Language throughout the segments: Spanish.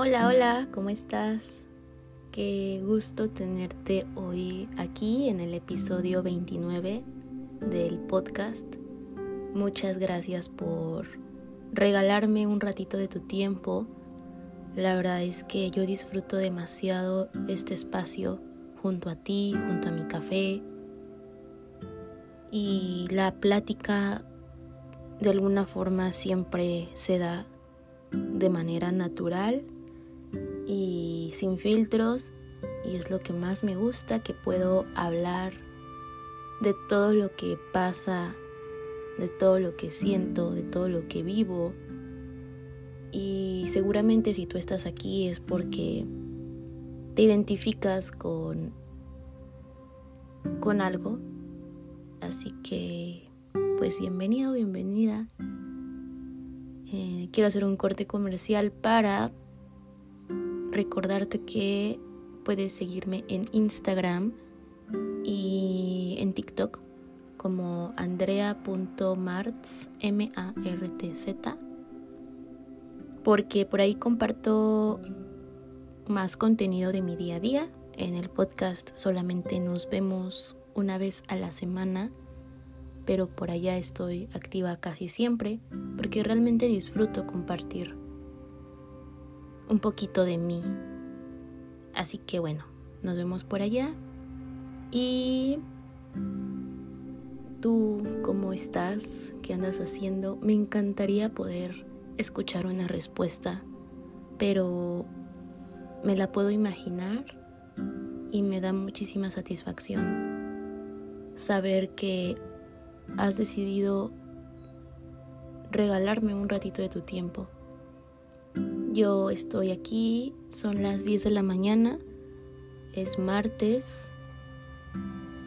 Hola, hola, ¿cómo estás? Qué gusto tenerte hoy aquí en el episodio 29 del podcast. Muchas gracias por regalarme un ratito de tu tiempo. La verdad es que yo disfruto demasiado este espacio junto a ti, junto a mi café. Y la plática de alguna forma siempre se da de manera natural y sin filtros y es lo que más me gusta que puedo hablar de todo lo que pasa, de todo lo que siento, de todo lo que vivo. Y seguramente si tú estás aquí es porque te identificas con con algo. Así que pues bienvenido, bienvenida. Eh, quiero hacer un corte comercial para recordarte que puedes seguirme en Instagram y en TikTok como andrea.martz, M-A-R-T-Z, porque por ahí comparto más contenido de mi día a día. En el podcast solamente nos vemos una vez a la semana, pero por allá estoy activa casi siempre porque realmente disfruto compartir un poquito de mí. Así que bueno, nos vemos por allá. Y tú, ¿cómo estás? ¿Qué andas haciendo? Me encantaría poder escuchar una respuesta, pero me la puedo imaginar y me da muchísima satisfacción saber que has decidido regalarme un ratito de tu tiempo yo estoy aquí, son las 10 de la mañana, es martes.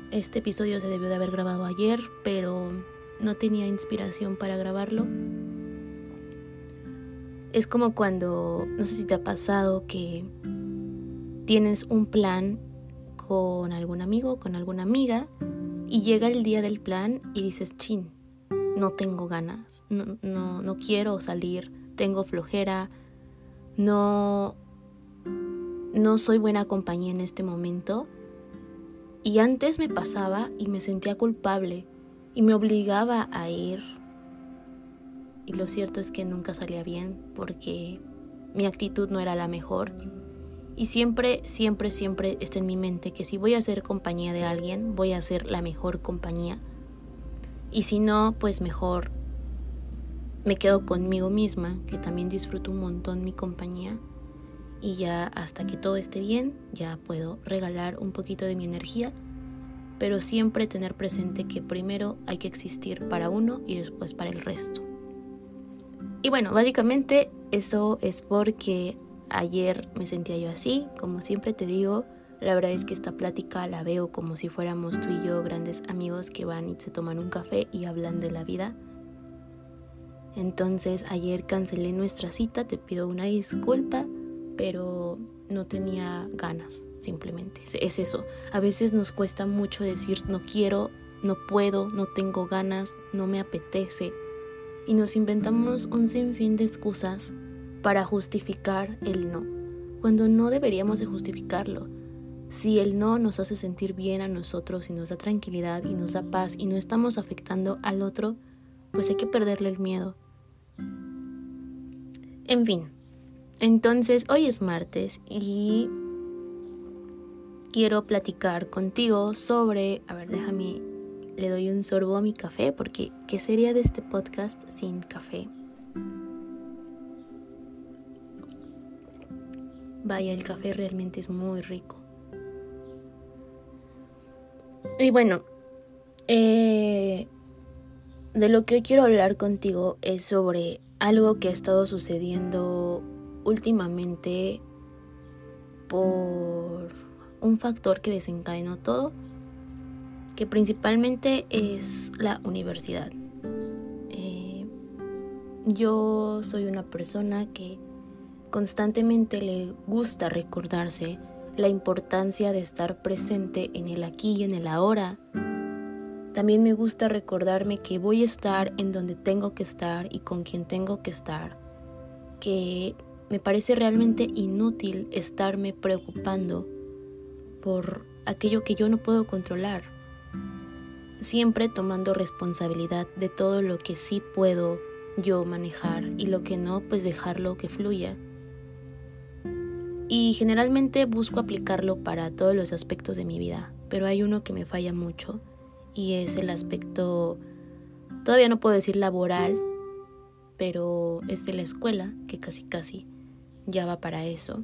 Este episodio se debió de haber grabado ayer, pero no tenía inspiración para grabarlo. Es como cuando, no sé si te ha pasado que tienes un plan con algún amigo, con alguna amiga, y llega el día del plan y dices, chin, no tengo ganas, no, no, no quiero salir, tengo flojera, no, no soy buena compañía en este momento. Y antes me pasaba y me sentía culpable y me obligaba a ir. Y lo cierto es que nunca salía bien porque mi actitud no era la mejor. Y siempre, siempre, siempre está en mi mente que si voy a ser compañía de alguien, voy a ser la mejor compañía. Y si no, pues mejor me quedo conmigo misma, que también disfruto un montón mi compañía. Y ya hasta que todo esté bien, ya puedo regalar un poquito de mi energía, pero siempre tener presente que primero hay que existir para uno y después para el resto. Y bueno, básicamente eso es porque ayer me sentía yo así, como siempre te digo, la verdad es que esta plática la veo como si fuéramos tú y yo grandes amigos que van y se toman un café y hablan de la vida entonces ayer cancelé nuestra cita, te pido una disculpa, pero no tenía ganas, simplemente. Es eso. A veces nos cuesta mucho decir no quiero, no puedo, no tengo ganas, no me apetece. Y nos inventamos un sinfín de excusas para justificar el no, cuando no deberíamos de justificarlo. Si el no nos hace sentir bien a nosotros y nos da tranquilidad y nos da paz y no estamos afectando al otro, pues hay que perderle el miedo. En fin, entonces hoy es martes y quiero platicar contigo sobre, a ver, déjame, le doy un sorbo a mi café porque ¿qué sería de este podcast sin café? Vaya, el café realmente es muy rico. Y bueno, eh, de lo que hoy quiero hablar contigo es sobre algo que ha estado sucediendo últimamente por un factor que desencadenó todo, que principalmente es la universidad. Eh, yo soy una persona que constantemente le gusta recordarse la importancia de estar presente en el aquí y en el ahora también me gusta recordarme que voy a estar en donde tengo que estar y con quien tengo que estar, que me parece realmente inútil estarme preocupando por aquello que yo no puedo controlar. Siempre tomando responsabilidad de todo lo que sí puedo yo manejar y lo que no, pues dejarlo que fluya. Y generalmente busco aplicarlo para todos los aspectos de mi vida, pero hay uno que me falla mucho y es el aspecto, todavía no puedo decir laboral, pero es de la escuela, que casi casi ya va para eso.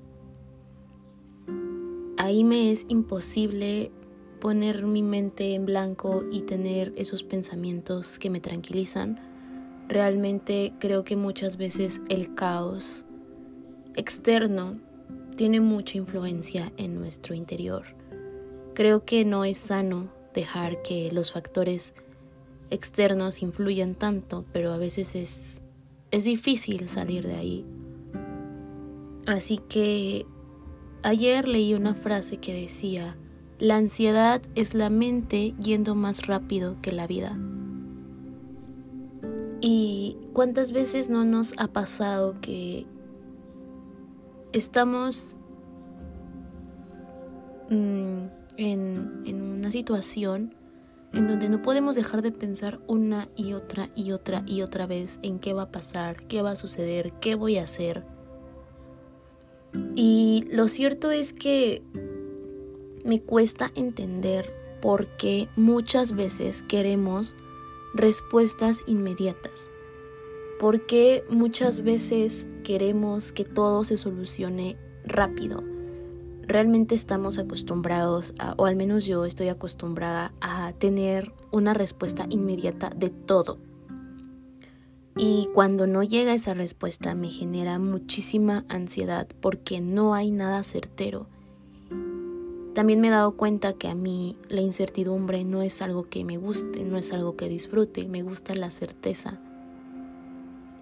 Ahí me es imposible poner mi mente en blanco y tener esos pensamientos que me tranquilizan. Realmente creo que muchas veces el caos externo tiene mucha influencia en nuestro interior. Creo que no es sano dejar que los factores externos influyan tanto, pero a veces es, es difícil salir de ahí. Así que ayer leí una frase que decía, la ansiedad es la mente yendo más rápido que la vida. ¿Y cuántas veces no nos ha pasado que estamos mm, en, una situación en donde no podemos dejar de pensar una y otra y otra y otra vez en qué va a pasar, qué va a suceder, qué voy a hacer? Y lo cierto es que me cuesta entender por qué muchas veces queremos respuestas inmediatas. ¿Por qué muchas veces queremos que todo se solucione rápido? Realmente estamos acostumbrados, o al menos yo estoy acostumbrada a tener una respuesta inmediata de todo. Y cuando no llega esa respuesta me genera muchísima ansiedad porque no hay nada certero. También me he dado cuenta que a mí la incertidumbre no es algo que me guste, no es algo que disfrute, me gusta la certeza.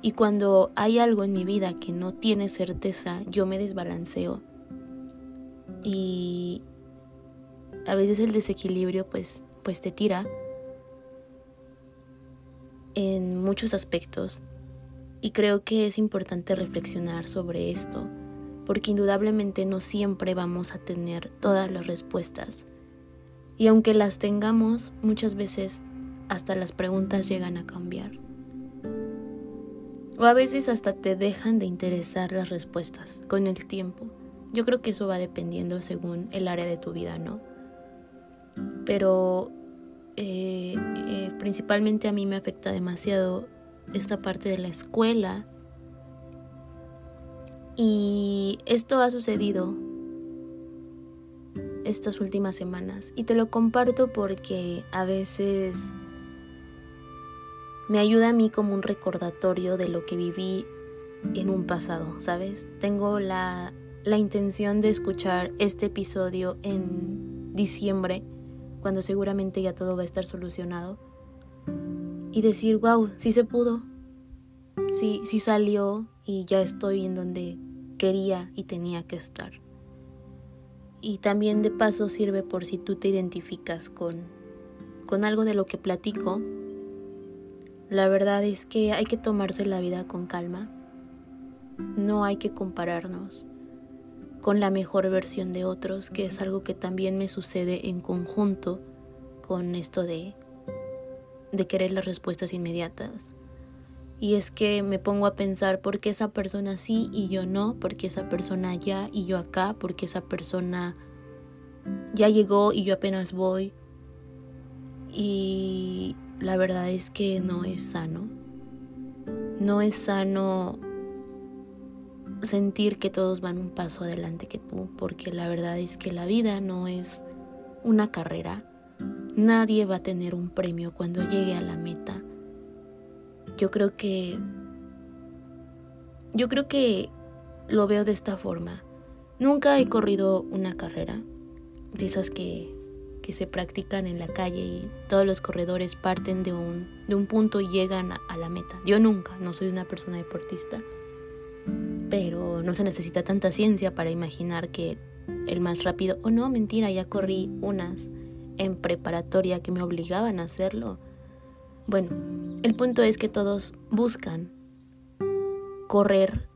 Y cuando hay algo en mi vida que no tiene certeza, yo me desbalanceo. Y a veces el desequilibrio pues, pues te tira en muchos aspectos y creo que es importante reflexionar sobre esto, porque indudablemente no siempre vamos a tener todas las respuestas. Y aunque las tengamos, muchas veces hasta las preguntas llegan a cambiar. O a veces hasta te dejan de interesar las respuestas con el tiempo. Yo creo que eso va dependiendo según el área de tu vida, ¿no? Pero eh, eh, principalmente a mí me afecta demasiado esta parte de la escuela. Y esto ha sucedido estas últimas semanas. Y te lo comparto porque a veces me ayuda a mí como un recordatorio de lo que viví en un pasado, ¿sabes? Tengo la, la intención de escuchar este episodio en diciembre cuando seguramente ya todo va a estar solucionado. Y decir, wow, sí se pudo. Sí, sí salió y ya estoy en donde quería y tenía que estar. Y también de paso sirve por si tú te identificas con, con algo de lo que platico. La verdad es que hay que tomarse la vida con calma. No hay que compararnos con la mejor versión de otros, que es algo que también me sucede en conjunto con esto de, de querer las respuestas inmediatas. Y es que me pongo a pensar por qué esa persona sí y yo no, por qué esa persona allá y yo acá, por qué esa persona ya llegó y yo apenas voy. Y la verdad es que no es sano. No es sano sentir que todos van un paso adelante que tú, porque la verdad es que la vida no es una carrera. Nadie va a tener un premio cuando llegue a la meta. Yo creo que yo creo que lo veo de esta forma. Nunca he corrido una carrera de esas que, que se practican en la calle y todos los corredores parten de un, de un punto y llegan a, a la meta. Yo nunca, no soy una persona deportista pero no se necesita tanta ciencia para imaginar que el más rápido, o no, mentira, ya corrí unas en preparatoria que me obligaban a hacerlo. Bueno, el punto es que todos buscan correr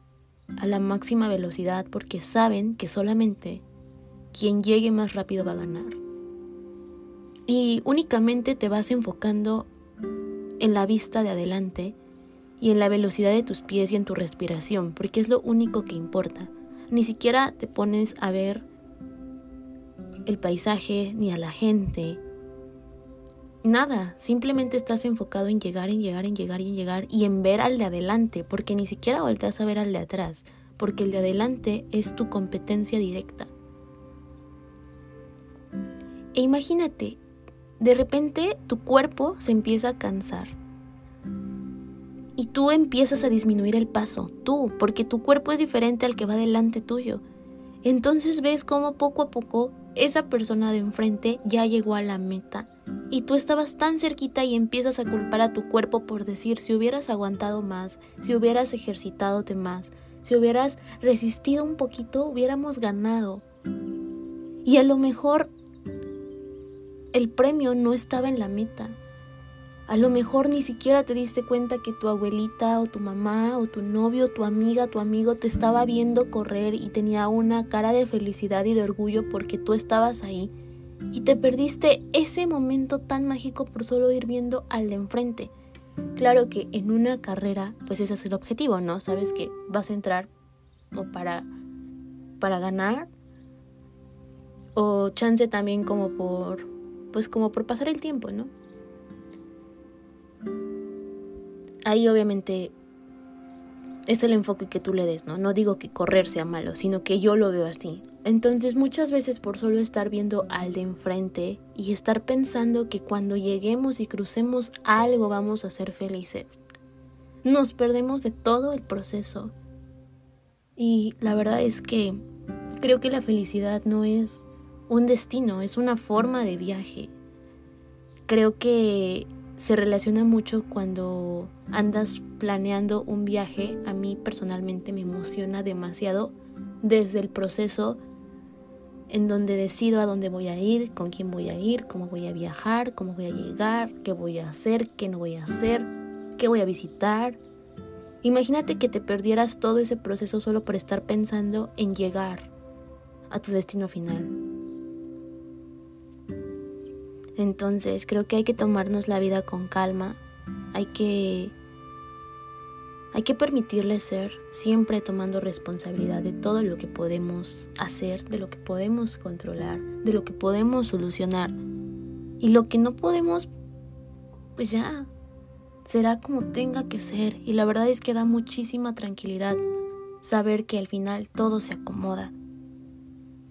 a la máxima velocidad porque saben que solamente quien llegue más rápido va a ganar. Y únicamente te vas enfocando en la vista de adelante y en la velocidad de tus pies y en tu respiración, porque es lo único que importa. Ni siquiera te pones a ver el paisaje ni a la gente. Nada, simplemente estás enfocado en llegar, en llegar, en llegar en llegar y en ver al de adelante, porque ni siquiera volteas a ver al de atrás, porque el de adelante es tu competencia directa. E imagínate, de repente tu cuerpo se empieza a cansar. Y tú empiezas a disminuir el paso, tú, porque tu cuerpo es diferente al que va delante tuyo. Entonces ves cómo poco a poco esa persona de enfrente ya llegó a la meta y tú estabas tan cerquita y empiezas a culpar a tu cuerpo por decir si hubieras aguantado más, si hubieras ejercitado más, si hubieras resistido un poquito, hubiéramos ganado. Y a lo mejor el premio no estaba en la meta. A lo mejor ni siquiera te diste cuenta que tu abuelita o tu mamá o tu novio, tu amiga, tu amigo te estaba viendo correr y tenía una cara de felicidad y de orgullo porque tú estabas ahí y te perdiste ese momento tan mágico por solo ir viendo al de enfrente. Claro que en una carrera, pues ese es el objetivo, ¿no? Sabes que vas a entrar o para, para ganar o chance también como por pues como por pasar el tiempo, ¿no? Ahí obviamente es el enfoque que tú le des, ¿no? No digo que correr sea malo, sino que yo lo veo así. Entonces muchas veces por solo estar viendo al de enfrente y estar pensando que cuando lleguemos y crucemos algo vamos a ser felices, nos perdemos de todo el proceso. Y la verdad es que creo que la felicidad no es un destino, es una forma de viaje. Creo que se relaciona mucho cuando andas planeando un viaje. A mí personalmente me emociona demasiado desde el proceso en donde decido a dónde voy a ir, con quién voy a ir, cómo voy a viajar, cómo voy a llegar, qué voy a hacer, qué no voy a hacer, qué voy a visitar. Imagínate que te perdieras todo ese proceso solo por estar pensando en llegar a tu destino final. Entonces creo que hay que tomarnos la vida con calma, hay que hay que permitirle ser, siempre tomando responsabilidad de todo lo que podemos hacer, de lo que podemos controlar, de lo que podemos solucionar. Y lo que no podemos, pues ya, será como tenga que ser. Y la verdad es que da muchísima tranquilidad saber que al final todo se acomoda,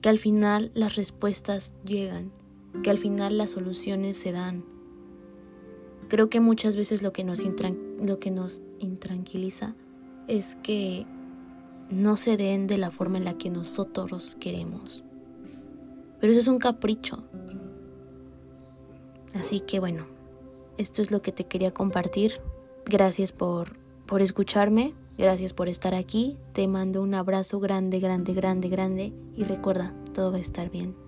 que al final las respuestas llegan que al final las soluciones se dan. Creo que muchas veces lo que nos, lo que nos intranquiliza es que no se den de la forma en la que nosotros queremos. Pero eso es un capricho. Así que bueno, esto es lo que te quería compartir. Gracias por, por escucharme, gracias por estar aquí. Te mando un abrazo grande, grande, grande, grande y recuerda, todo va a estar bien.